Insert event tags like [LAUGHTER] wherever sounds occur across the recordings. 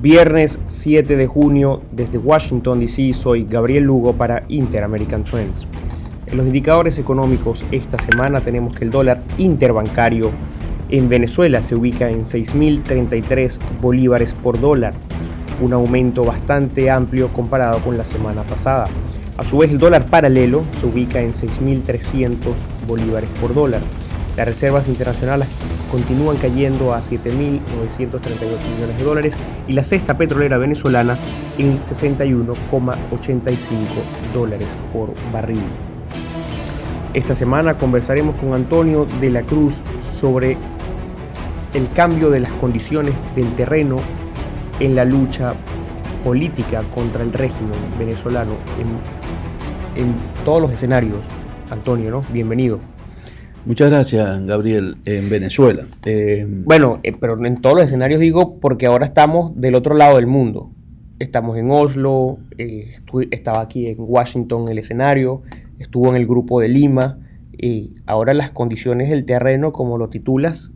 Viernes 7 de junio desde Washington, D.C. soy Gabriel Lugo para Inter-American Trends. En los indicadores económicos esta semana tenemos que el dólar interbancario en Venezuela se ubica en 6.033 bolívares por dólar, un aumento bastante amplio comparado con la semana pasada. A su vez el dólar paralelo se ubica en 6.300 bolívares por dólar. Las reservas internacionales continúan cayendo a 7.932 millones de dólares y la cesta petrolera venezolana en 61,85 dólares por barril. Esta semana conversaremos con Antonio de la Cruz sobre el cambio de las condiciones del terreno en la lucha política contra el régimen venezolano en, en todos los escenarios. Antonio. Bienvenido. Muchas gracias, Gabriel, en Venezuela. Eh, bueno, eh, pero en todos los escenarios digo porque ahora estamos del otro lado del mundo. Estamos en Oslo, eh, estaba aquí en Washington el escenario, estuvo en el grupo de Lima y ahora las condiciones del terreno, como lo titulas,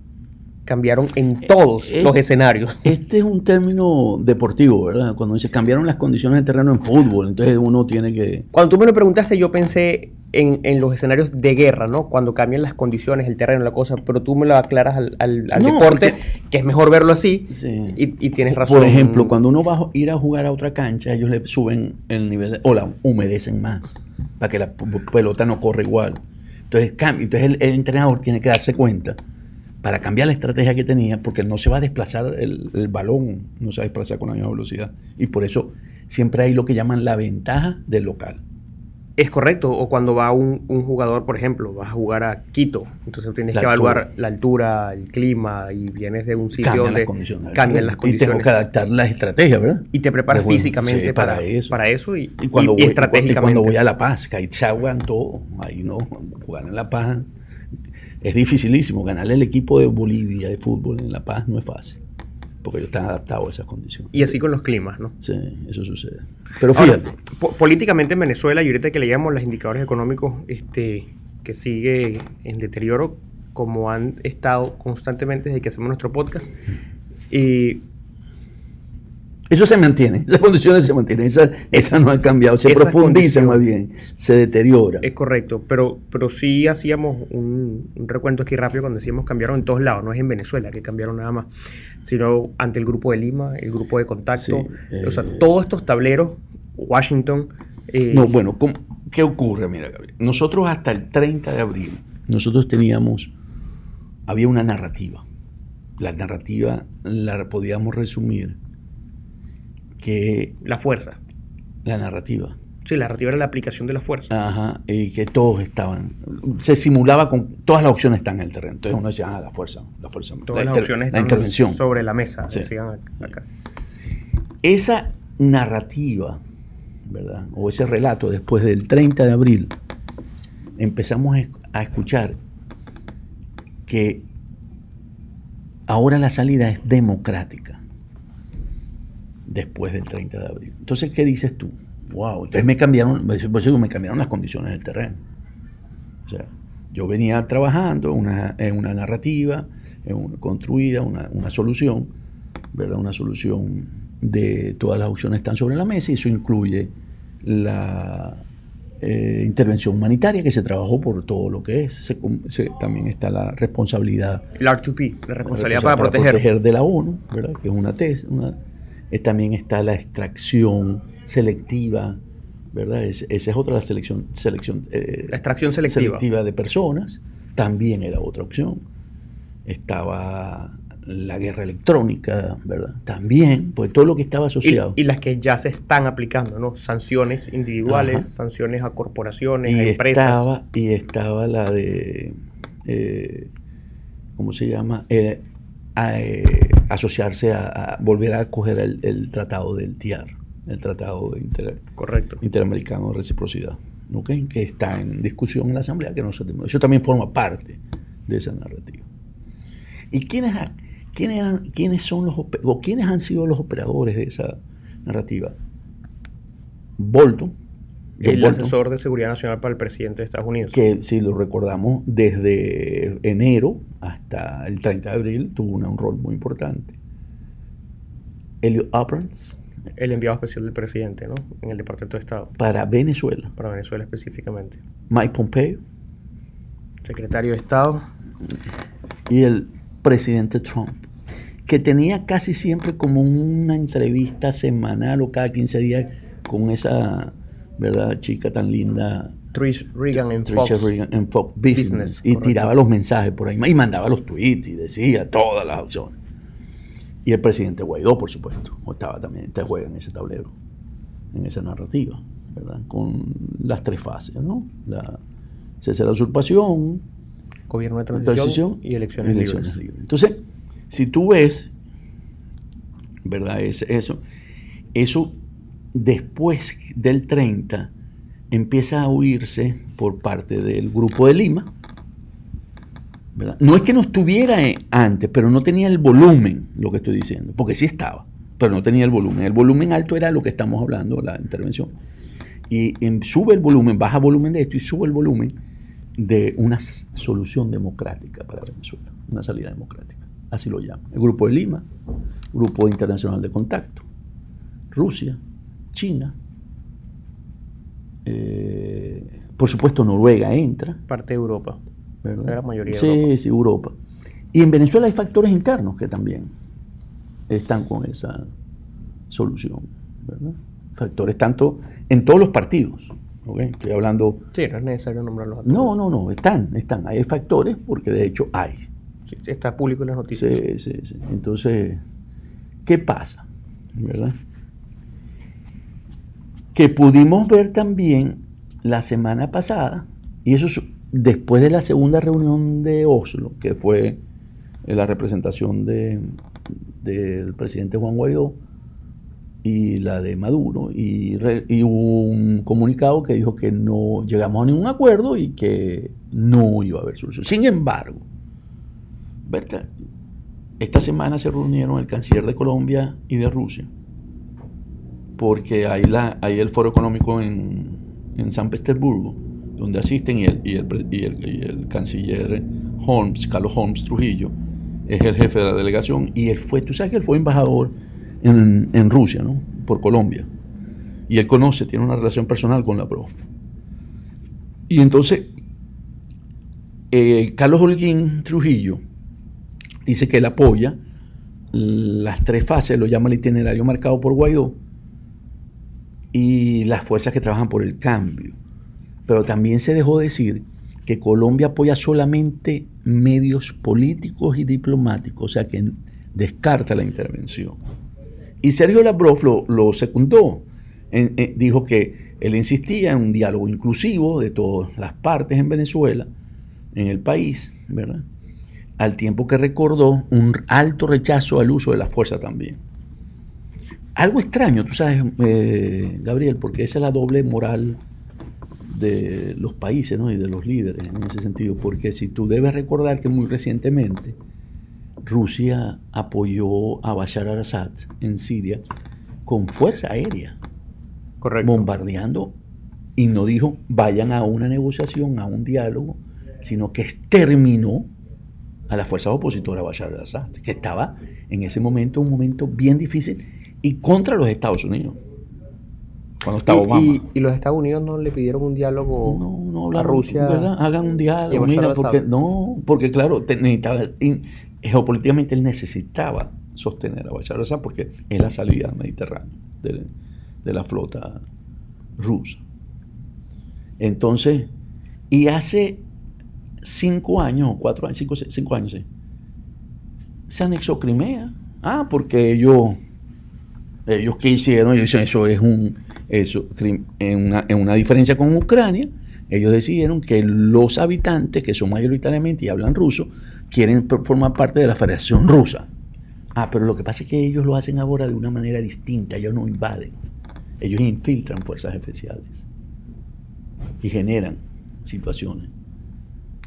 cambiaron en todos los escenarios. [LAUGHS] Este es un término deportivo, ¿verdad? Cuando dice cambiaron las condiciones del terreno en fútbol, entonces uno tiene que... Cuando tú me lo preguntaste, yo pensé en, los escenarios de guerra, ¿no? Cuando cambian las condiciones, el terreno, la cosa, pero tú me lo aclaras al, deporte, que es mejor verlo así, y, tienes razón. Por ejemplo, cuando uno va a ir a jugar a otra cancha, ellos le suben el nivel, o la humedecen más, para que la pelota no corra igual. Entonces, entonces el, entrenador tiene que darse cuenta para cambiar la estrategia que tenía, porque no se va a desplazar el, el balón, no se va a desplazar con la misma velocidad. Y por eso siempre hay lo que llaman la ventaja del local. Es correcto, o cuando va un, un, jugador, por ejemplo, vas a jugar a Quito, entonces tienes que evaluar la altura, el clima, y vienes de un sitio donde cambian las condiciones. Y tengo que adaptar las estrategias, ¿verdad? Y te preparas físicamente para, eso. Para eso y, cuando voy, estratégicamente. Y cuando voy a La Paz, que ahí se todo, ahí no, jugar en La Paz es dificilísimo. Ganarle el equipo de Bolivia de fútbol en La Paz no es fácil porque ellos están adaptados a esas condiciones. Y así con los climas, ¿no? Sí, eso sucede. Pero fíjate. políticamente en Venezuela, y ahorita que leíamos los indicadores económicos este, que sigue en deterioro, como han estado constantemente desde que hacemos nuestro podcast, y eso se mantiene, esas condiciones se mantienen, esas, no han cambiado, se profundizan más bien, se deteriora. Es correcto, pero, pero sí hacíamos un, recuento aquí rápido cuando decíamos cambiaron en todos lados, no es en Venezuela que cambiaron nada más, sino ante el grupo de Lima, el grupo de contacto, o sea, eh, todos estos tableros, Washington. Eh, no, bueno, ¿qué ocurre? Mira, Gabriel, nosotros hasta el 30 de abril, nosotros teníamos, había una narrativa, la narrativa la podíamos resumir que... La fuerza. La narrativa. Sí, la narrativa era la aplicación de la fuerza. Ajá, y que todos estaban. Se simulaba con. Todas las opciones están en el terreno. Entonces uno decía, ah, la fuerza, la fuerza. Todas las opciones están intervención. sobre la mesa, decían acá. Esa narrativa, ¿verdad? O ese relato después del 30 de abril, empezamos a escuchar que ahora la salida es democrática después del 30 de abril. Entonces, ¿qué dices tú? Wow, entonces me cambiaron, me cambiaron las condiciones del terreno. O sea, yo venía trabajando una, en una narrativa, en una, construida, una, solución, ¿verdad? Una solución de todas las opciones están sobre la mesa y eso incluye la eh, intervención humanitaria que se trabajó por todo lo que es. también está la responsabilidad. El R2P, la responsabilidad para, proteger. de la ONU, ¿verdad? Que es una tesis, una, eh, también está la extracción selectiva, ¿verdad? esa es otra la selección, selección eh, la extracción selectiva. de personas, también era otra opción. Estaba la guerra electrónica, ¿verdad? También, pues todo lo que estaba asociado. Y, las que ya se están aplicando, ¿no? Sanciones individuales, sanciones a corporaciones, a empresas. Estaba, y estaba la de, eh, ¿cómo se llama? A, eh, asociarse a, volver a coger el, tratado del TIAR, el tratado Correcto. interamericano de reciprocidad, que está en discusión en la Asamblea, que no se Eso también forma parte de esa narrativa. ¿Y quiénes, quiénes, quiénes son los o quiénes han sido los operadores de esa narrativa? Bolton, el asesor de seguridad nacional para el presidente de Estados Unidos. Que si lo recordamos, desde enero hasta el 30 de abril tuvo un rol muy importante. Elliot Abrams. El enviado especial del presidente, ¿no? En el Departamento de Estado. Para Venezuela. Para Venezuela específicamente. Mike Pompeo. Secretario de Estado. Y el presidente Trump, que tenía casi siempre como una entrevista semanal o cada 15 días con esa, ¿verdad? Chica tan linda. Trish Reagan en Fox, en Fox Business. y tiraba los mensajes por ahí y mandaba los tweets y decía todas las opciones. Y el presidente Guaidó, por supuesto, estaba también, te juega en ese tablero, en esa narrativa, ¿verdad? Con las tres fases, ¿no? La cese de la usurpación, gobierno de transición, y elecciones, libres. Entonces, si tú ves, ¿verdad? Es eso, eso después del 30 empieza a huirse por parte del Grupo de Lima. No es que no estuviera antes, pero no tenía el volumen, lo que estoy diciendo, porque sí estaba, pero no tenía el volumen. El volumen alto era lo que estamos hablando, la intervención. Y sube el volumen, baja volumen de esto y sube el volumen de una solución democrática para Venezuela, una salida democrática, así lo llama. El Grupo de Lima, Grupo Internacional de Contacto, Rusia, China, eh, por supuesto Noruega entra. Parte de Europa. La mayoría de sí, Europa. Sí, Europa. Y en Venezuela hay factores internos que también están con esa solución. ¿verdad? Factores tanto en todos los partidos. Estoy hablando... Sí, no es necesario nombrarlos. No, no, no, están, están. Hay factores porque de hecho hay. Sí, está público en las noticias. Sí, sí, sí. Entonces, ¿qué pasa? ¿Verdad? Que pudimos ver también la semana pasada, y eso es después de la segunda reunión de Oslo, que fue la representación del presidente Juan Guaidó y la de Maduro, y, hubo un comunicado que dijo que no llegamos a ningún acuerdo y que no iba a haber solución. Sin embargo, esta semana se reunieron el canciller de Colombia y de Rusia porque hay, la, hay el foro económico en, San Petersburgo, donde asisten y el, y, el, canciller Holmes, Carlos Holmes Trujillo, es el jefe de la delegación, y él fue, tú sabes que él fue embajador en, Rusia, ¿no? Por Colombia. Y él conoce, tiene una relación personal con la prof. Y entonces, eh, Carlos Holguín Trujillo dice que él apoya las tres fases, lo llama el itinerario marcado por Guaidó, y las fuerzas que trabajan por el cambio. Pero también se dejó decir que Colombia apoya solamente medios políticos y diplomáticos, o sea que descarta la intervención. Y Sergio Lavrov lo, secundó, dijo que él insistía en un diálogo inclusivo de todas las partes en Venezuela, en el país, ¿verdad? Al tiempo que recordó un alto rechazo al uso de la fuerza también algo extraño, tú sabes, eh, Gabriel, porque esa es la doble moral de los países ¿no? y de los líderes en ese sentido, porque si tú debes recordar que muy recientemente Rusia apoyó a Bashar al-Assad en Siria con fuerza aérea, Correcto. bombardeando y no dijo vayan a una negociación, a un diálogo, sino que exterminó a las fuerzas opositoras a Bashar al-Assad, que estaba en ese momento un momento bien difícil y contra los Estados Unidos. Cuando estaba Obama. Y, los Estados Unidos no le pidieron un diálogo no, a Rusia. ¿verdad? Hagan un diálogo. Mira, porque, no, porque claro, geopolíticamente él necesitaba sostener a Bashar al-Assad porque es la salida al Mediterráneo de, la flota rusa. Entonces, y hace cinco años, cuatro años, cinco, cinco años, sí, se anexó Crimea. Ah, porque ellos ellos qué hicieron, ellos dicen eso es un, eso, en, una, en una diferencia con Ucrania, ellos decidieron que los habitantes, que son mayoritariamente y hablan ruso, quieren formar parte de la Federación Rusa. Ah, pero lo que pasa es que ellos lo hacen ahora de una manera distinta, ellos no invaden, ellos infiltran fuerzas especiales y generan situaciones.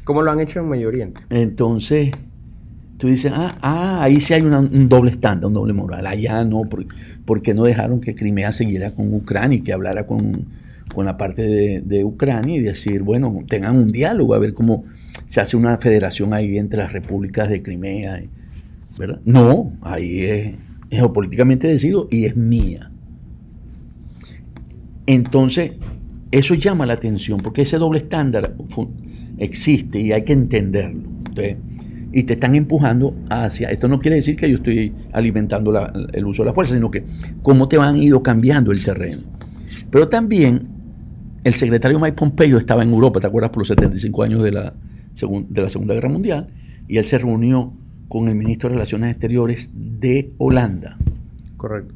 ¿Cómo lo han hecho en Medio Oriente? Entonces, tú dices, ah, ah ahí sí hay un doble estándar, un doble moral. Allá no, porque, no dejaron que Crimea siguiera con Ucrania y que hablara con, la parte de, Ucrania y decir, bueno, tengan un diálogo, a ver cómo se hace una federación ahí entre las repúblicas de Crimea, ¿verdad? No, ahí es geopolíticamente decido y es mía. Entonces, eso llama la atención, porque ese doble estándar existe y hay que entenderlo. Y te están empujando hacia, esto no quiere decir que yo estoy alimentando el uso de la fuerza, sino que cómo te van ido cambiando el terreno. Pero también el secretario Mike Pompeo estaba en Europa, ¿te acuerdas? Por los 75 años de la, de la Segunda Guerra Mundial, y él se reunió con el ministro de Relaciones Exteriores de Holanda. Correcto.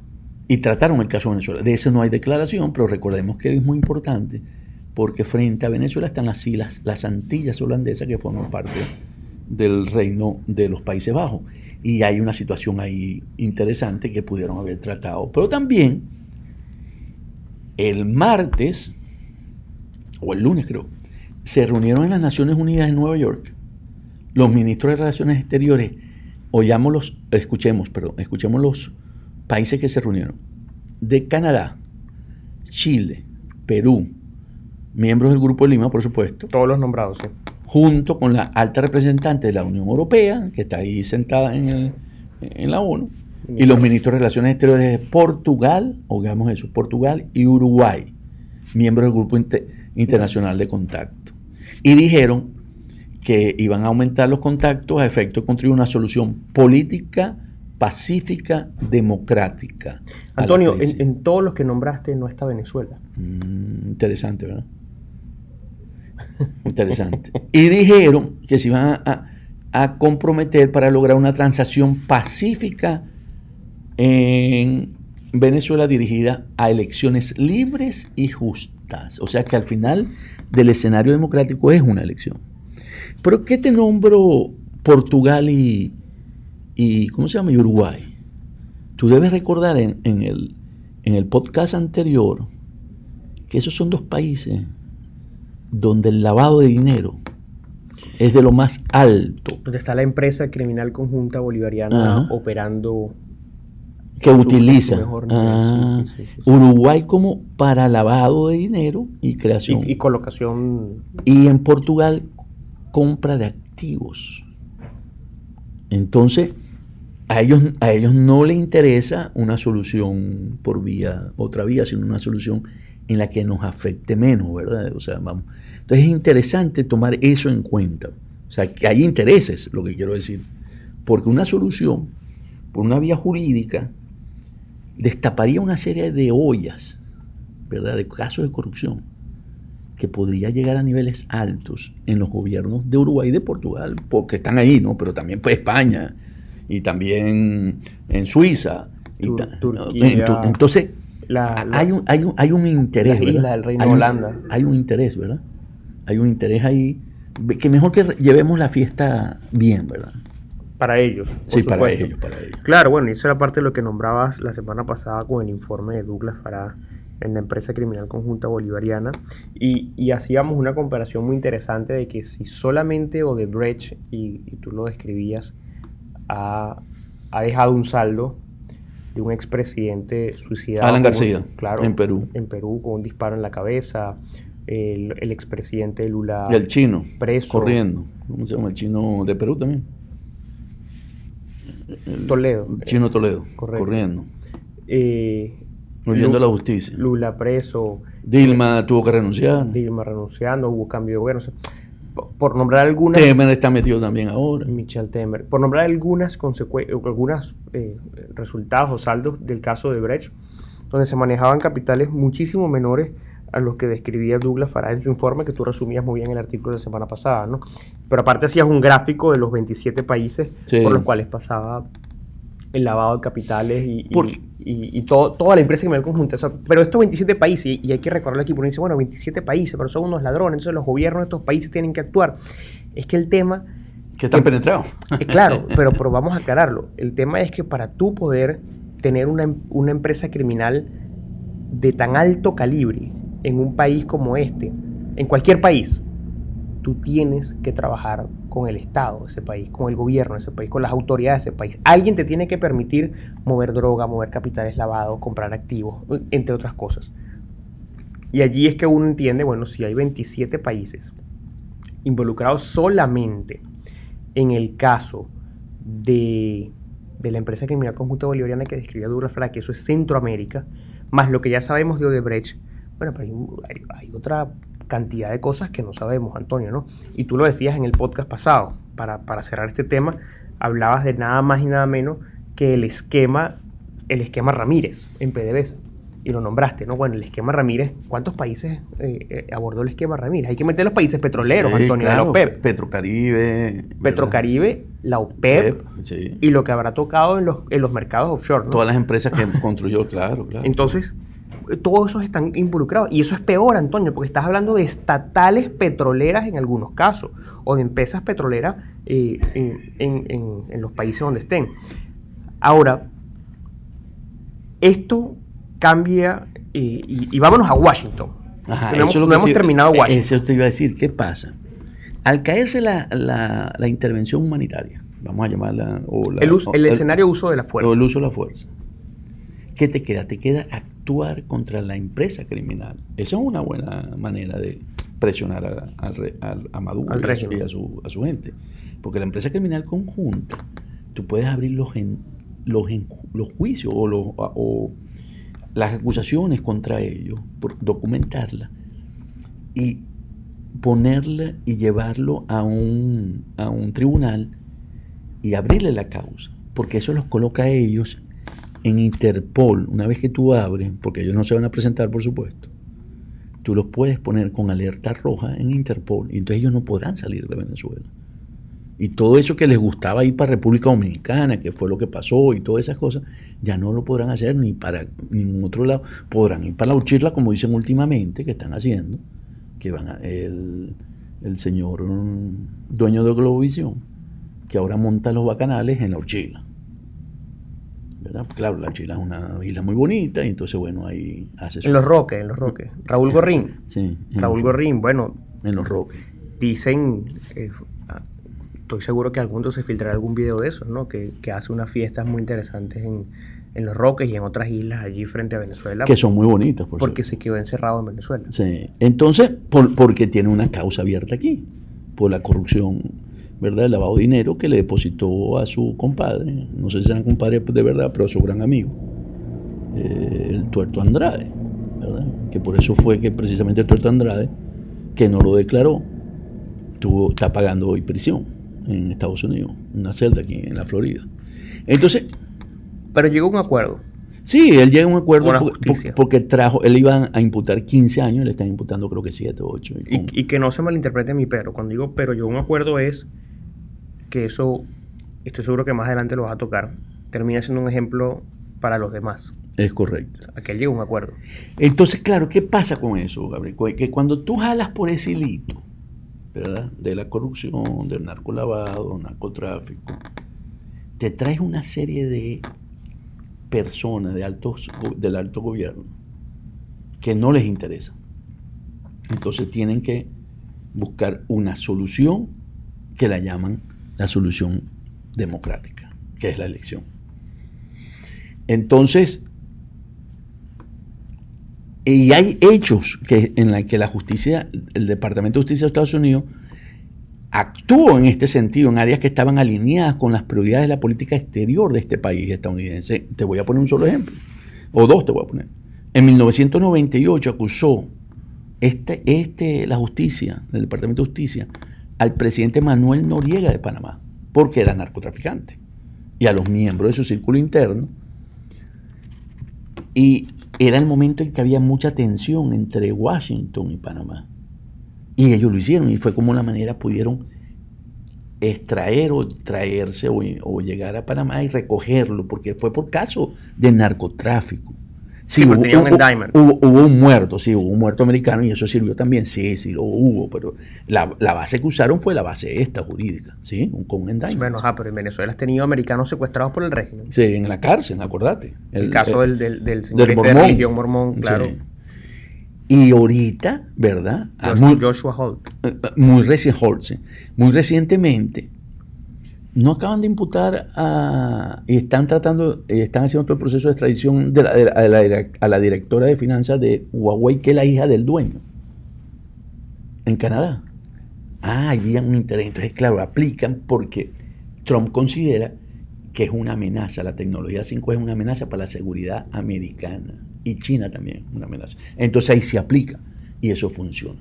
Y trataron el caso de Venezuela. De eso no hay declaración, pero recordemos que es muy importante porque frente a Venezuela están las islas, las Antillas holandesas que forman parte del reino de los Países Bajos. Y hay una situación ahí interesante que pudieron haber tratado. Pero también el martes, o el lunes creo, se reunieron en las Naciones Unidas en Nueva York los ministros de Relaciones Exteriores, oyámoslos, escuchemos, perdón, escuchemos los países que se reunieron. De Canadá, Chile, Perú, miembros del Grupo de Lima, por supuesto. Todos los nombrados, sí. Junto con la alta representante de la Unión Europea, que está ahí sentada en, la ONU, y los ministros de Relaciones Exteriores de Portugal, oigamos eso, Portugal y Uruguay, miembros del Grupo Internacional de Contacto. Y dijeron que iban a aumentar los contactos a efecto de construir una solución política, pacífica, democrática. Antonio, en, todos los que nombraste no está Venezuela. Mm, interesante, ¿verdad? [LAUGHS] Interesante. y dijeron que se iban a, comprometer para lograr una transacción pacífica en Venezuela dirigida a elecciones libres y justas. O sea que al final del escenario democrático es una elección. ¿Pero qué te nombro Portugal y, ¿cómo se llama? Uruguay. Tú debes recordar en, el, en el podcast anterior que esos son dos países donde el lavado de dinero es de lo más alto. Donde está la empresa criminal conjunta bolivariana operando. Que utiliza ah, Uruguay como para lavado de dinero y creación. y, colocación. Y en Portugal compra de activos. Entonces, a ellos, a ellos no les interesa una solución por vía, otra vía, sino una solución en la que nos afecte menos, ¿verdad? O sea, vamos. Entonces es interesante tomar eso en cuenta. O sea, que hay intereses, lo que quiero decir. Porque una solución, por una vía jurídica, destaparía una serie de ollas, ¿verdad? De casos de corrupción que podría llegar a niveles altos en los gobiernos de Uruguay y de Portugal, porque están ahí, ¿no? Pero también pues España y también en Suiza. Y entonces, hay, un, hay, un, hay un interés. La del Reino hay Holanda. hay un interés, ¿verdad? Hay un interés ahí. Que mejor que llevemos la fiesta bien, ¿verdad? Para ellos. Sí, para ellos, para ellos. Claro, bueno, y eso era parte de lo que nombrabas la semana pasada con el informe de Douglas Farah en la empresa criminal conjunta bolivariana y, hacíamos una comparación muy interesante de que si solamente Odebrecht, y, y tú lo describías, ha, dejado un saldo de un expresidente suicidado. Alan García, claro, en Perú. En Perú, con un disparo en la cabeza. El, el expresidente Lula. Y el chino. Preso. Corriendo. ¿Cómo se llama? El chino de Perú también. Toledo. chino Toledo. Corriendo. Eh, Huyendo a la justicia. Lula preso. Dilma tuvo que renunciar. Dilma renunciando, hubo cambio de gobierno. Por nombrar algunas. Temer está metido también ahora. Michel Temer. Por nombrar algunas algunos eh, resultados o saldos del caso de Brecht, donde se manejaban capitales muchísimo menores a los que describía Douglas Farah en su informe, que tú resumías muy bien en el artículo de la semana pasada, ¿no? Pero aparte hacías un gráfico de los 27 países por los cuales pasaba el lavado de capitales y, y, todo, toda la empresa criminal conjunta. pero estos 27 países, y, hay que recordarlo aquí, porque dice, bueno, 27 países, pero son unos ladrones, entonces los gobiernos de estos países tienen que actuar. Es que el tema... Que están penetrados. claro, [LAUGHS] pero, pero vamos a aclararlo. El tema es que para tú poder tener una, una empresa criminal de tan alto calibre en un país como este, en cualquier país, tú tienes que trabajar con el Estado ese país, con el gobierno de ese país, con las autoridades de ese país. Alguien te tiene que permitir mover droga, mover capitales lavados, comprar activos, entre otras cosas. Y allí es que uno entiende, bueno, si hay 27 países involucrados solamente en el caso de de la empresa criminal conjunta bolivariana que describía Douglas Fra, que eso es Centroamérica, más lo que ya sabemos de Odebrecht, bueno, pero hay, otra cantidad de cosas que no sabemos, Antonio, ¿no? Y tú lo decías en el podcast pasado, para, para cerrar este tema, hablabas de nada más y nada menos que el esquema, el esquema Ramírez en PDVSA y lo nombraste, ¿no? Bueno, el esquema Ramírez, ¿cuántos países eh, eh, abordó el esquema Ramírez? Hay que meter los países petroleros, Antonio, claro, la OPEP. Petrocaribe. Petrocaribe, la OPEP, y lo que habrá tocado en los, en los mercados offshore, ¿no? Todas las empresas que construyó, claro, claro. Entonces, todos esos están involucrados. Y eso es peor, Antonio, porque estás hablando de estatales petroleras en algunos casos, o de empresas petroleras eh, en, en los países donde estén. Ahora, esto cambia y, vámonos a Washington. Ajá, no, hemos, hemos terminado Washington. Eso te iba a decir, ¿qué pasa? Al caerse la, la, intervención humanitaria, vamos a llamarla... el, escenario uso de la fuerza. O el uso de la fuerza. ¿Qué te queda? Te queda actuar contra la empresa criminal. Esa es una buena manera de presionar a, Maduro y, a, su, a, su, gente. Porque la empresa criminal conjunta, tú puedes abrir los, los, los juicios o, los, o las acusaciones contra ellos, por documentarla y ponerla y llevarlo a un, a un tribunal y abrirle la causa, porque eso los coloca a ellos en Interpol. Una vez que tú abres, porque ellos no se van a presentar, por supuesto, tú los puedes poner con alerta roja en Interpol y entonces ellos no podrán salir de Venezuela. Y todo eso que les gustaba ir para República Dominicana, que fue lo que pasó y todas esas cosas, ya no lo podrán hacer ni para ningún otro lado. Podrán ir para la Uchirla, como dicen últimamente, que están haciendo, que van a, el, señor mm, dueño de Globovisión, que ahora monta los bacanales en la Uchila. ¿Verdad? Claro, la Uchila es una isla muy bonita, y entonces, bueno, ahí hace... En los Roques, en los Roques. Raúl Gorrín. Sí. Raúl Gorrín, bueno... En los Roques. Dicen... Eh, estoy seguro que algún día se filtrará algún video de eso, ¿no? Que, hace unas fiestas muy interesantes en, Los Roques y en otras islas allí frente a Venezuela. Que son muy bonitas, por Porque se quedó encerrado en Venezuela. Sí. Entonces, por, porque tiene una causa abierta aquí, por la corrupción, ¿verdad? El lavado de dinero que le depositó a su compadre, no sé si eran compadres de verdad, pero a su gran amigo, eh, el Tuerto Andrade, ¿verdad? Que por eso fue que precisamente el Tuerto Andrade, que no lo declaró, tuvo, está pagando hoy prisión en Estados Unidos, una celda aquí en la Florida. Entonces... Pero llegó a un acuerdo. Sí, él llega a un acuerdo porque, trajo, él iba a imputar 15 años, le están imputando creo que 7 o 8. Y, que no se malinterprete mi pero, cuando digo pero llegó a un acuerdo es que eso, estoy seguro que más adelante lo vas a tocar, termina siendo un ejemplo para los demás. Es correcto. Aquel llega a un acuerdo. Entonces, claro, ¿qué pasa con eso, Gabriel? Que cuando tú jalas por ese hilito, de la corrupción, del narcolavado, narcotráfico, te traes una serie de personas de altos, del alto gobierno que no les interesa. Entonces tienen que buscar una solución que la llaman la solución democrática, que es la elección. Entonces, y hay hechos que, en los que la justicia, el Departamento de Justicia de Estados Unidos actuó en este sentido, en áreas que estaban alineadas con las prioridades de la política exterior de este país estadounidense. Te voy a poner un solo ejemplo, o dos te voy a poner. En 1998 acusó este, este, la justicia, el Departamento de Justicia, al presidente Manuel Noriega de Panamá, porque era narcotraficante, y a los miembros de su círculo interno. Y era el momento en que había mucha tensión entre Washington y Panamá. Y ellos lo hicieron y fue como una manera pudieron extraer o traerse o, llegar a Panamá y recogerlo, porque fue por caso de narcotráfico. Sí, hubo, un hubo, un muerto, sí, hubo un muerto americano y eso sirvió también, sí, sí, lo hubo, pero la, base que usaron fue la base esta jurídica, ¿sí? con un endowment. Bueno, pero en Venezuela has tenido americanos secuestrados por el régimen. Sí, en la cárcel, acordate. El, caso del, del, del, señor del mormón. de religión mormón, claro. Y ahorita, ¿verdad? Joshua, Holt. Eh, eh, muy, recién, Holt, sí. muy recientemente no acaban de imputar a, y están tratando, están haciendo todo el proceso de extradición a la directora de finanzas de Huawei, que es la hija del dueño, en Canadá. Ah, había un interés. Entonces, claro, aplican porque Trump considera que es una amenaza. La tecnología 5 es una amenaza para la seguridad americana y China también una amenaza. Entonces ahí se aplica y eso funciona.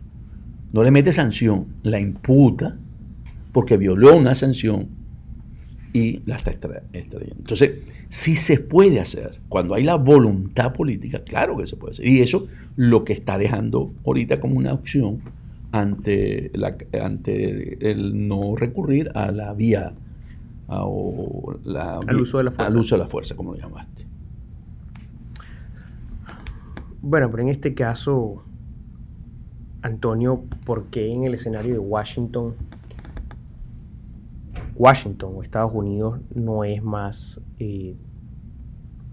No le mete sanción, la imputa porque violó una sanción y la está extrayendo. Entonces, si se puede hacer. Cuando hay la voluntad política, claro que se puede hacer. Y eso lo que está dejando ahorita como una opción ante, la, ante el no recurrir a la vía al, uso de la fuerza. al uso de la fuerza, como lo llamaste. Bueno, pero en este caso, Antonio, ¿por qué en el escenario de Washington, Washington o Estados Unidos no es más, eh,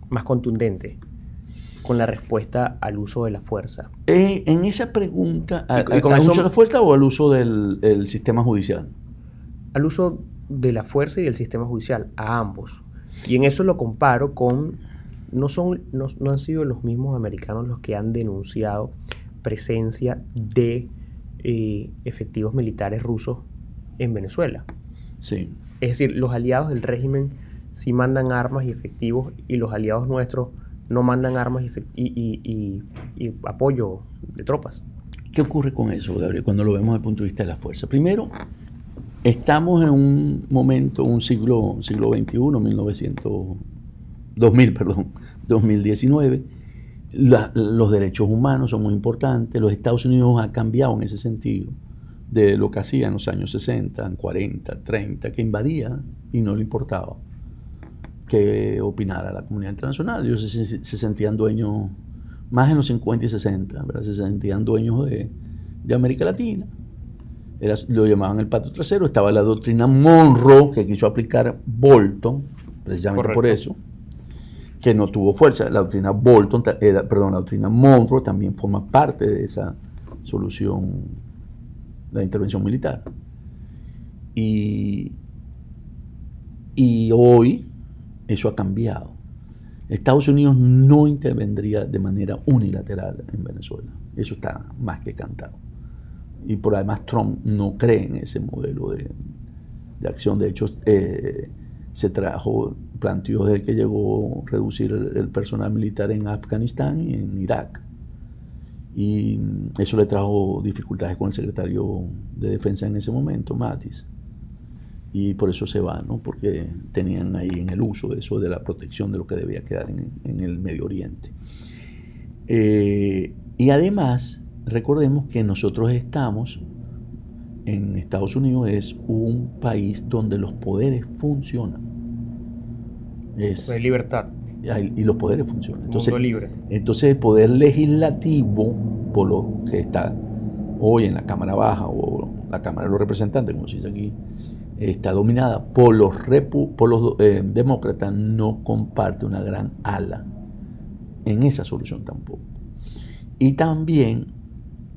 más contundente con la respuesta al uso de la fuerza? Eh, en esa pregunta, ¿al, uso de la fuerza o al uso del sistema judicial? Al uso de la fuerza y del sistema judicial, a ambos. Y en eso lo comparo con, no, son, no, han sido los mismos americanos los que han denunciado presencia de eh, efectivos militares rusos en Venezuela. Sí. Es decir, los aliados del régimen sí mandan armas y efectivos y los aliados nuestros no mandan armas y, y, apoyo de tropas. ¿Qué ocurre con eso, Gabriel, cuando lo vemos desde el punto de vista de la fuerza? Primero, Estamos en un momento, un siglo, siglo XXI, 1900, 2000, perdón, 2019. los derechos humanos son muy importantes. Los Estados Unidos han cambiado en ese sentido de lo que hacía en los años 60, 40, 30, que invadía y no le importaba que opinara la comunidad internacional. Ellos se, sentían dueños, más en los 50 y 60, ¿verdad? se sentían dueños de, de América Latina lo llamaban el pato trasero, estaba la doctrina Monroe que quiso aplicar Bolton, precisamente por eso, que no tuvo fuerza. La doctrina Bolton, perdón, la doctrina Monroe también forma parte de esa solución, la intervención militar. Y, y hoy eso ha cambiado. Estados Unidos no intervendría de manera unilateral en Venezuela. Eso está más que cantado y por además Trump no cree en ese modelo de, acción. De hecho, eh, se trajo, planteó desde que llegó reducir el, personal militar en Afganistán y en Irak. Y eso le trajo dificultades con el secretario de Defensa en ese momento, Mattis. Y por eso se va, ¿no? porque tenían ahí en el uso eso, de la protección de lo que debía quedar en, el Medio Oriente. Eh, y además, recordemos que nosotros estamos en Estados Unidos es un país donde los poderes funcionan. Es pues libertad. Y los poderes funcionan. Entonces, entonces el poder legislativo, por lo que está hoy en la Cámara Baja o la Cámara de los Representantes, como se dice aquí, está dominada por los, por los eh, demócratas, no comparte una gran ala en esa solución tampoco. Y también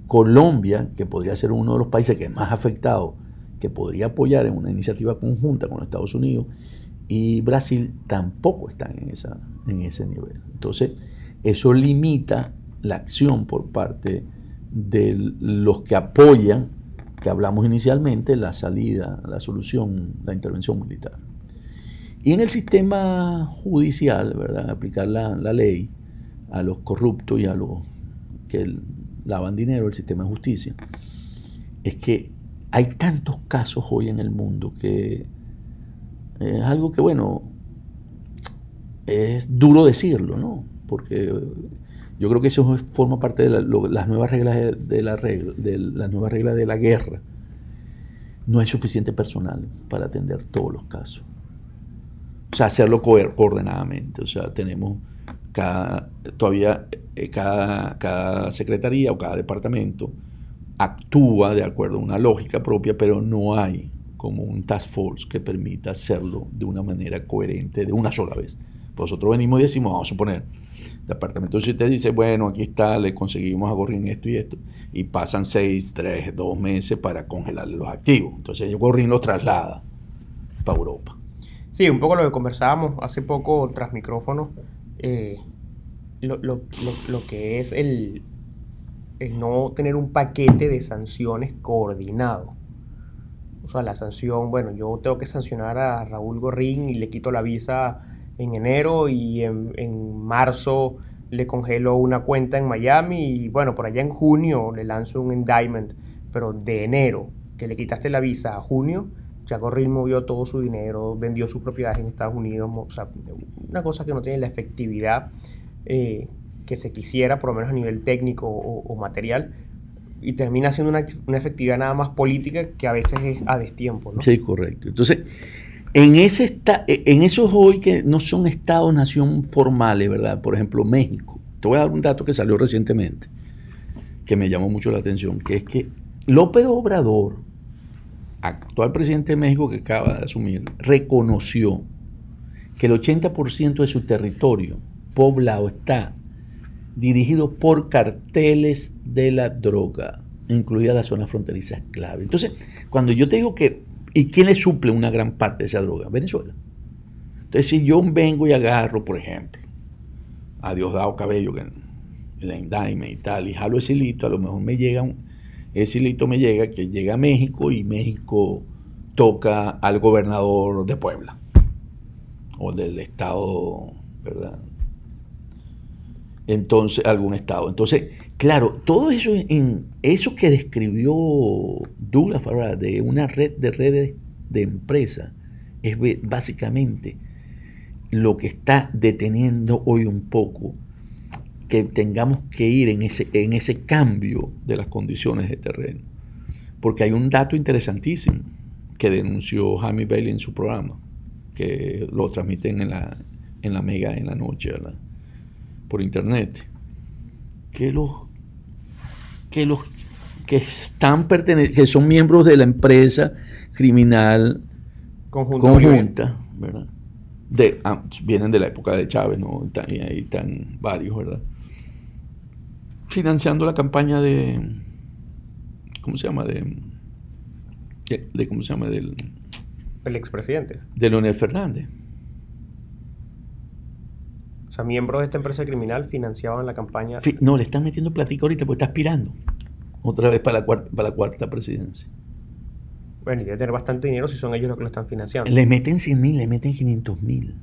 Colombia, que podría ser uno de los países que más afectado, que podría apoyar en una iniciativa conjunta con Estados Unidos, y Brasil tampoco están en, esa, en ese nivel. Entonces, eso limita la acción por parte de los que apoyan, que hablamos inicialmente, la salida, la solución, la intervención militar. Y en el sistema judicial, ¿verdad? aplicar la, la ley a los corruptos y a los que lavan dinero, el sistema de justicia, es que hay tantos casos hoy en el mundo que es algo que, bueno, es duro decirlo, ¿no? Porque yo creo que eso forma parte de las nuevas reglas de, la regla, de las nuevas reglas de la guerra. No hay suficiente personal para atender todos los casos. O sea, hacerlo coordenadamente. O sea, tenemos cada, todavía eh, cada, cada secretaría o cada departamento actúa de acuerdo a una lógica propia, pero no hay como un task force que permita hacerlo de una manera coherente de una sola vez. Nosotros venimos y decimos, vamos a suponer, el departamento de usted dice, bueno, aquí está, le conseguimos a Gorrin esto y esto, y pasan seis, tres, dos meses para congelarle los activos. Entonces Gorrin los traslada para Europa. Sí, un poco lo que conversábamos hace poco tras micrófono, eh, lo, lo, lo, que es el, no tener un paquete de sanciones coordinado. O sea, la sanción, bueno, yo tengo que sancionar a Raúl Gorrín y le quito la visa en enero y en, en marzo le congelo una cuenta en Miami y bueno, por allá en junio le lanzo un indictment, pero de enero, que le quitaste la visa a junio, ya Gorrín movió todo su dinero, vendió sus propiedades en Estados Unidos, o sea, una cosa que no tiene la efectividad eh, que se quisiera, por lo menos a nivel técnico o, material, y termina siendo una, una, efectividad nada más política que a veces es a destiempo. ¿no? Sí, correcto. Entonces, en, ese en esos hoy que no son estados-nación formales, ¿verdad? Por ejemplo, México. Te voy a dar un dato que salió recientemente, que me llamó mucho la atención, que es que López Obrador, actual presidente de México que acaba de asumir, reconoció que el 80% de su territorio poblado está dirigido por carteles de la droga, incluida la zona fronteriza clave. Entonces, cuando yo te digo que, ¿y quién le suple una gran parte de esa droga? Venezuela. Entonces, si yo vengo y agarro, por ejemplo, a Diosdado Cabello, que la Indaime y tal, y jalo ese hilito, a lo mejor me llega un, ese hilito me llega, que llega a México y México toca al gobernador de Puebla o del estado, ¿verdad? Entonces, algún estado. Entonces, claro, todo eso, eso que describió Douglas Farrar de una red de redes de empresas, es básicamente lo que está deteniendo hoy un poco que tengamos que ir en ese, en ese cambio de las condiciones de terreno. Porque hay un dato interesantísimo que denunció Jaime Bailey en su programa, que lo transmiten en la, en la Mega en la noche, por internet, que los que los que están que son miembros de la empresa criminal conjunta, ¿verdad? De, ah, vienen de la época de Chávez, ¿no? Y ahí están varios, ¿verdad? financiando la campaña de, ¿cómo se llama? De, de, ¿cómo se llama? Del, el expresidente. De Leonel Fernández. Sea, miembros de esta empresa criminal financiaban la campaña. no, le están metiendo platica ahorita porque está aspirando otra vez para la cuarta, para la cuarta presidencia. Bueno, y debe tener bastante dinero si son ellos los que lo están financiando. Le meten 100 mil, le meten 500 mil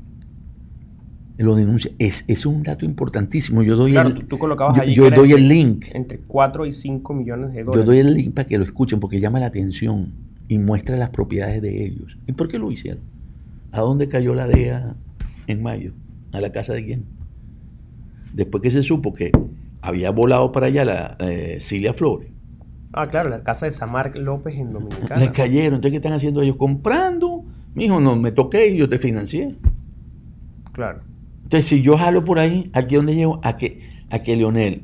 lo denuncia. Es, es un dato importantísimo. Yo doy el, tú, colocabas yo, doy el link. Entre 4 y 5 millones de dólares. Yo doy el link para que lo escuchen porque llama la atención y muestra las propiedades de ellos. ¿Y por qué lo hicieron? ¿A dónde cayó la DEA en mayo? ¿A la casa de quién? Después que se supo que había volado para allá la eh, Cilia Flores. Ah, claro, la casa de Samar López en Dominicana. Le cayeron. Entonces, ¿qué están haciendo ellos? Comprando. Mijo, no me toqué y yo te financié. Claro. Entonces, si yo jalo por ahí, ¿aquí dónde llego? A que, a que Leonel,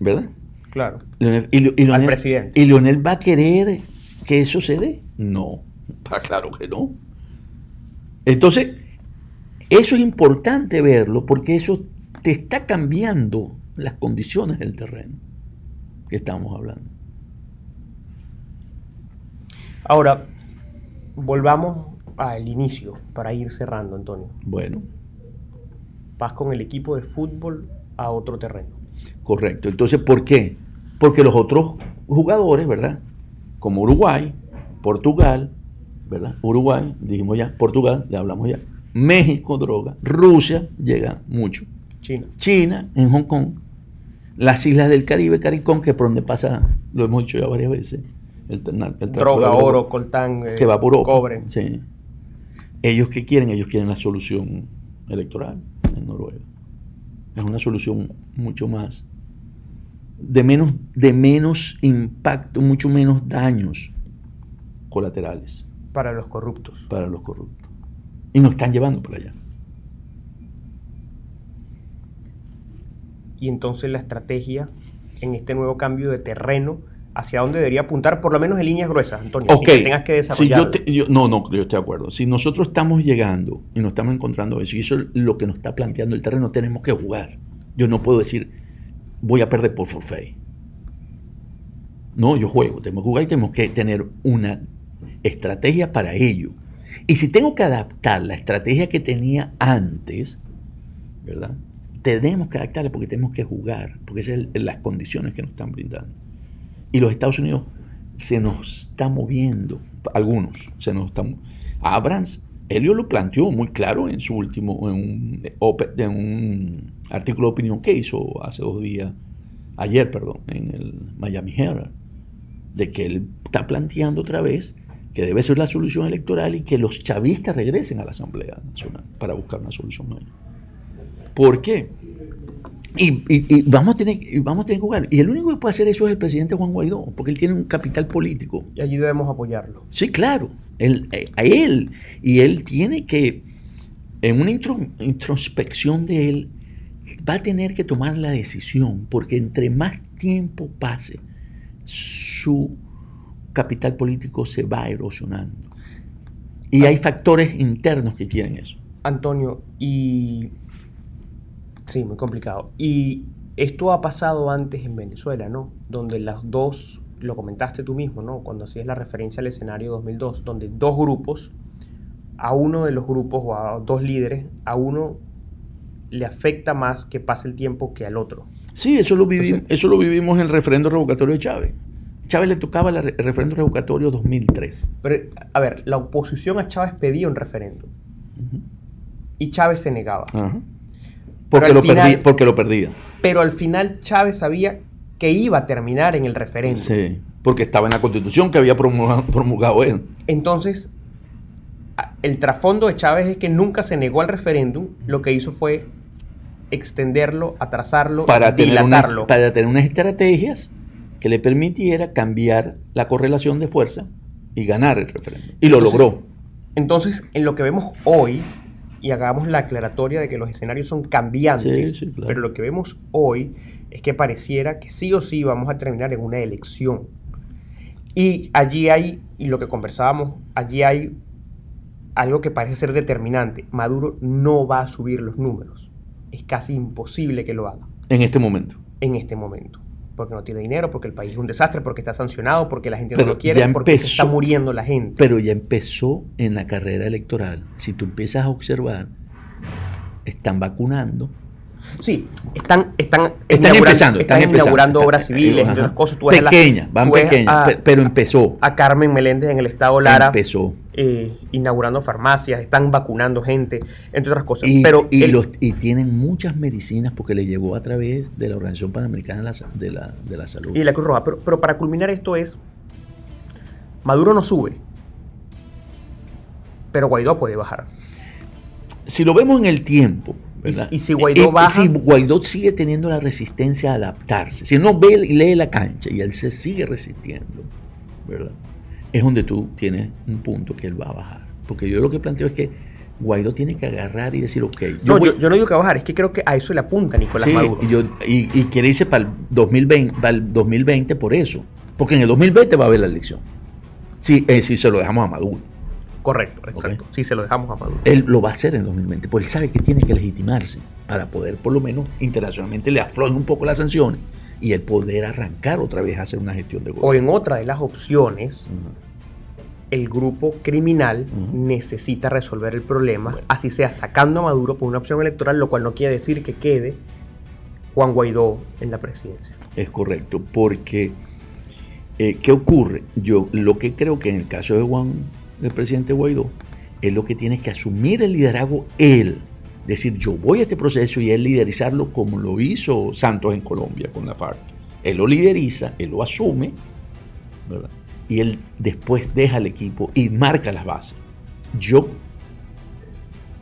¿verdad? Claro. y, Leonel, presidente. ¿Y Leonel va a querer que eso se dé? No, ah, claro que no. Entonces, eso es importante verlo porque eso te está cambiando las condiciones del terreno que estamos hablando. Ahora, volvamos al inicio para ir cerrando, Antonio. Bueno vas con el equipo de fútbol a otro terreno. Correcto. Entonces, ¿por qué? Porque los otros jugadores, ¿verdad? Como Uruguay, Portugal, ¿verdad? Uruguay, dijimos ya, Portugal, ya hablamos ya. México, droga. Rusia, llega mucho. China. China, en Hong Kong. Las islas del Caribe, Caricón, que por donde pasa, lo hemos dicho ya varias veces. El, droga, oro, coltán, que va por cobre. Sí. Ellos que quieren, ellos quieren la solución electoral en Noruega. Es una solución mucho más de menos, de menos impacto, mucho menos daños colaterales. Para los corruptos. Para los corruptos. Y nos están llevando por allá. Y entonces la estrategia en este nuevo cambio de terreno hacia dónde debería apuntar, por lo menos en líneas gruesas, Antonio. Ok. que tengas que desarrollar. no, no, yo estoy de acuerdo. Si nosotros estamos llegando y nos estamos encontrando eso, y eso es lo que nos está planteando el terreno, tenemos que jugar. Yo no puedo decir, voy a perder por forfait. No, yo juego, tenemos que jugar y tenemos que tener una estrategia para ello. Y si tengo que adaptar la estrategia que tenía antes, ¿verdad? Tenemos que adaptarla porque tenemos que jugar, porque esas son las condiciones que nos están brindando. Y los Estados Unidos se nos está moviendo, algunos se nos están... Abrams, Helio lo planteó muy claro en su último, en un, en un artículo de opinión que hizo hace dos días, ayer, perdón, en el Miami Herald, de que él está planteando otra vez que debe ser la solución electoral y que los chavistas regresen a la Asamblea Nacional para buscar una solución nueva. ¿Por qué? Y, vamos, a tener, vamos a tener que jugar. Y el único que puede hacer eso es el presidente Juan Guaidó, porque él tiene un capital político. Y allí debemos apoyarlo. Sí, claro. Él, eh, a él. Y él tiene que, en una introspección de él, va a tener que tomar la decisión, porque entre más tiempo pase, su capital político se va erosionando. Y hay factores internos que quieren eso. Antonio, y Sí, muy complicado. Y esto ha pasado antes en Venezuela, ¿no? Donde las dos, lo comentaste tú mismo, ¿no? Cuando hacías la referencia al escenario 2002, donde dos grupos, a uno de los grupos o a dos líderes, a uno le afecta más que pase el tiempo que al otro. Sí, eso lo, vivimos, eso lo vivimos en el referendo revocatorio de Chávez. Chávez le tocaba el referendo revocatorio 2003. Pero, a ver, la oposición a Chávez pedía un referendo. Y Chávez se negaba. Porque, lo, porque lo perdía. Pero al final Chávez sabía que iba a terminar en el referéndum. Sí, porque estaba en la constitución que había promulgado, él. Entonces, el trasfondo de Chávez es que nunca se negó al referéndum, lo que hizo fue extenderlo, atrasarlo, para dilatarlo. para tener unas estrategias que le permitiera cambiar la correlación de fuerza y ganar el referéndum. Y lo logró. Entonces, en lo que vemos hoy, y hagamos la aclaratoria de que los escenarios son cambiantes, pero lo que vemos hoy es que pareciera que sí o sí vamos a terminar en una elección. Y allí hay, y lo que conversábamos, allí hay algo que parece ser determinante. Maduro no va a subir los números. Es casi imposible que lo haga. En este momento. En este momento porque no tiene dinero, porque el país es un desastre, porque está sancionado, porque la gente no lo quiere, porque está muriendo la gente. Pero ya empezó en la carrera electoral. Si tú empiezas a observar, están vacunando. Sí, están, están, están empezando, están, inaugurando obras civiles, cosas. Pequeñas, van pequeñas, pero empezó. A Carmen Meléndez en el estado Lara. Empezó. Eh, inaugurando farmacias, están vacunando gente, entre otras cosas. Y, pero y, los, y tienen muchas medicinas porque le llegó a través de la Organización Panamericana de la, de la, Salud. Y la Cruz Roja. Pero, pero para culminar esto es, Maduro no sube, pero Guaidó puede bajar. Si lo vemos en el tiempo, ¿verdad? Y, si Guaidó baja. Si Guaidó sigue teniendo la resistencia a adaptarse, si no ve y lee la cancha y él se sigue resistiendo, ¿verdad? Es donde tú tienes un punto que él va a bajar. Porque yo lo que planteo es que Guaidó tiene que agarrar y decir, ok. Yo no, yo, no digo que va a bajar, es que creo que a eso le apunta Nicolás Maduro. Y, y, quiere irse para el, 2020, para el 2020 por eso. Porque en el 2020 va a haber la elección. Si, eh, si se lo dejamos a Maduro. Correcto, exacto. Si se lo dejamos a Maduro. Él lo va a hacer en el 2020, porque él sabe que tiene que legitimarse para poder, por lo menos internacionalmente, le aflojen un poco las sanciones y el poder arrancar otra vez a hacer una gestión de gobierno. O en otra de las opciones, el grupo criminal necesita resolver el problema, así sea sacando a Maduro por una opción electoral, lo cual no quiere decir que quede Juan Guaidó en la presidencia. Es correcto, porque eh, ¿qué ocurre? Yo lo que creo que en el caso de Juan, el presidente Guaidó, es lo que tiene que asumir el liderazgo él. Decir, yo voy a este proceso y él liderizarlo como lo hizo Santos en Colombia con la FARC. Él lo lideriza, él lo asume, ¿verdad? y él después deja el equipo y marca las bases. Yo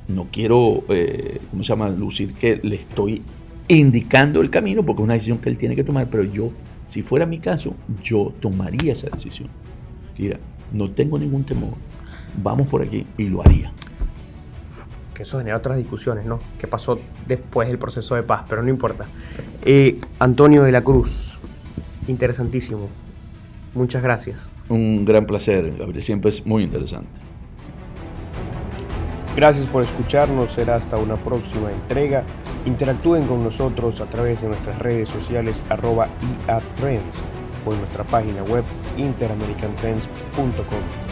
no quiero, eh, ¿cómo se llama?, lucir que le estoy indicando el camino porque es una decisión que él tiene que tomar, pero yo, si fuera mi caso, yo tomaría esa decisión. Mira, no tengo ningún temor, vamos por aquí y lo haría. Que eso genera otras discusiones, ¿no? ¿Qué pasó después del proceso de paz? Pero no importa. Eh, Antonio de la Cruz, interesantísimo. Muchas gracias. Un gran placer, Gabriel. Siempre es muy interesante. Gracias por escucharnos. Será hasta una próxima entrega. Interactúen con nosotros a través de nuestras redes sociales arroba Trends o en nuestra página web interamericantrends.com.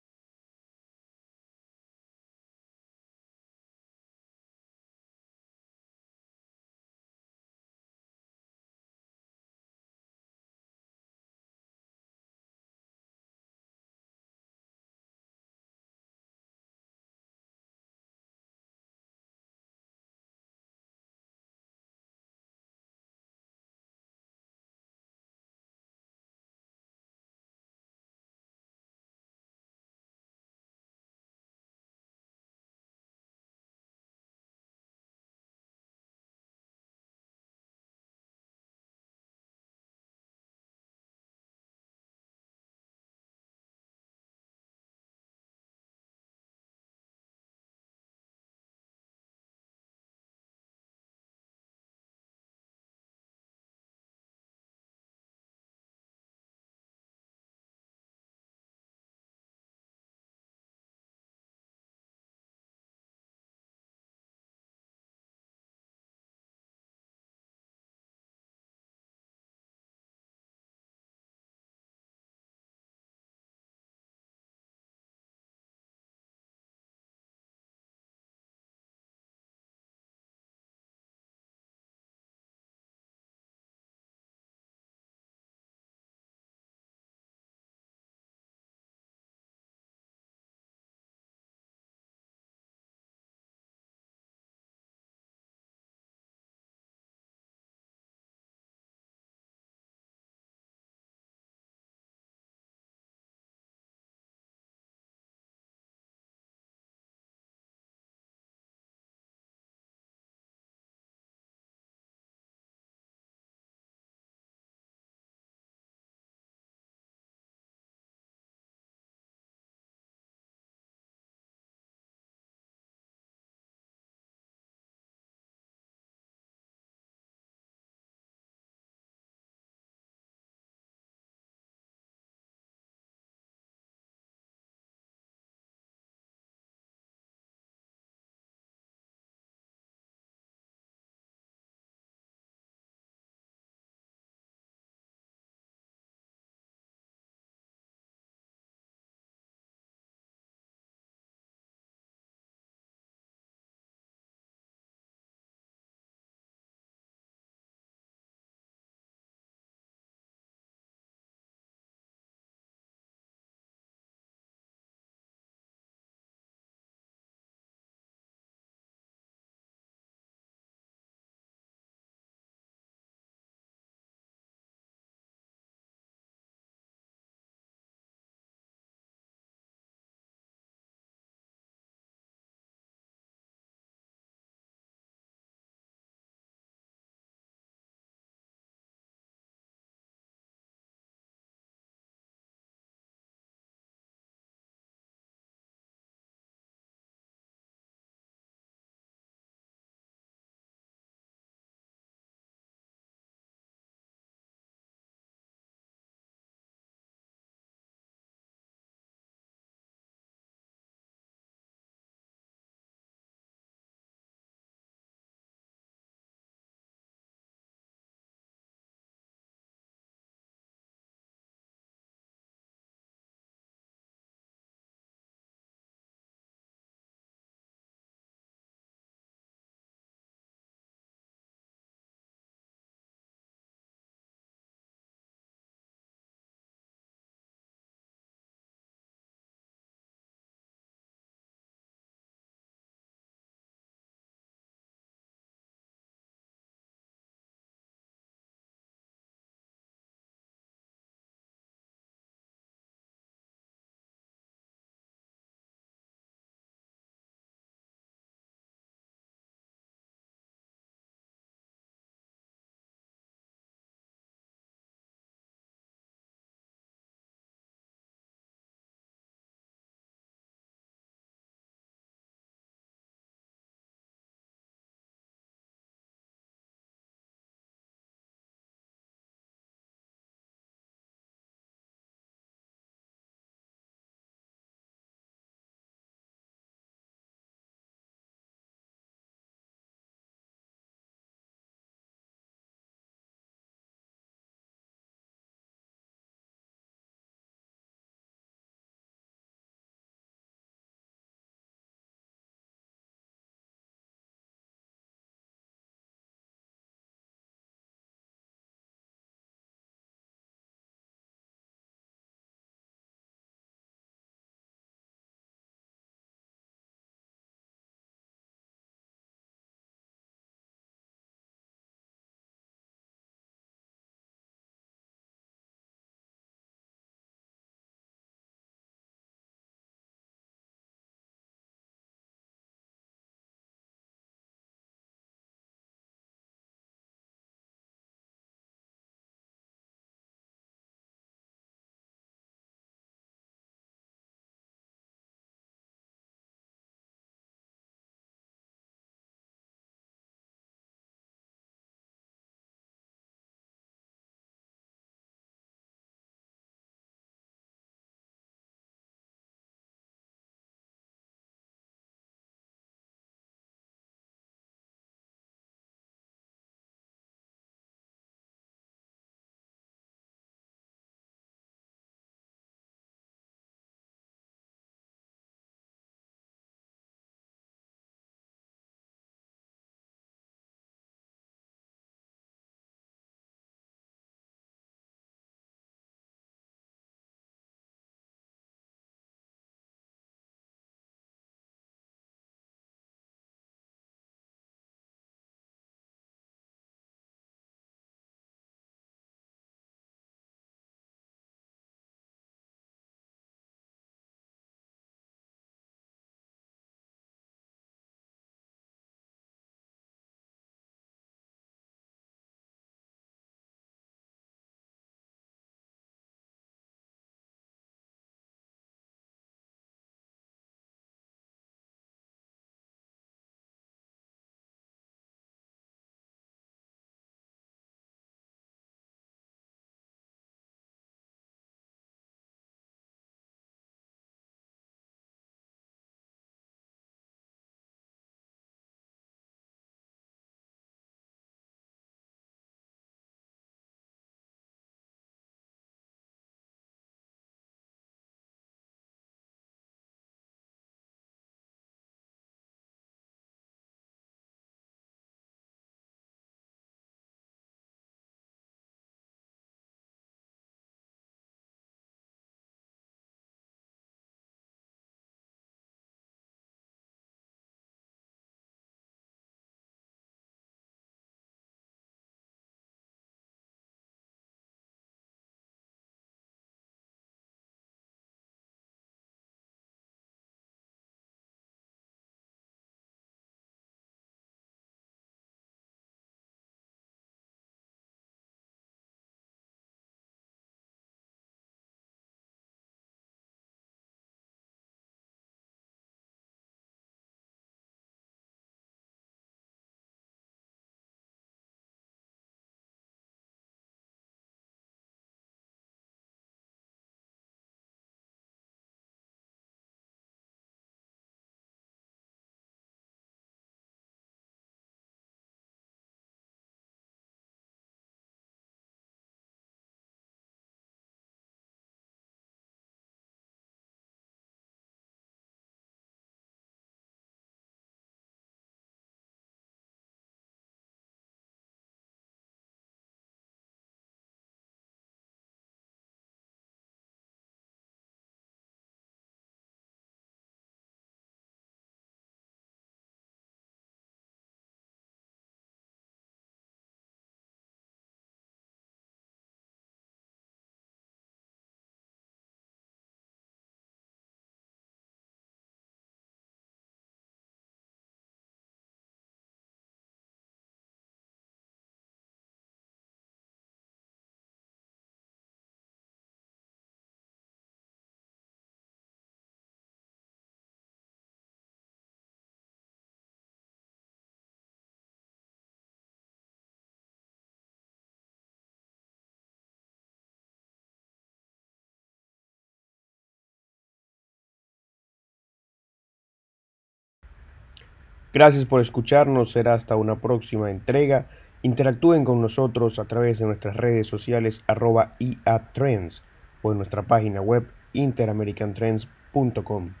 Gracias por escucharnos, será hasta una próxima entrega. Interactúen con nosotros a través de nuestras redes sociales arroba iatrends o en nuestra página web interamericantrends.com.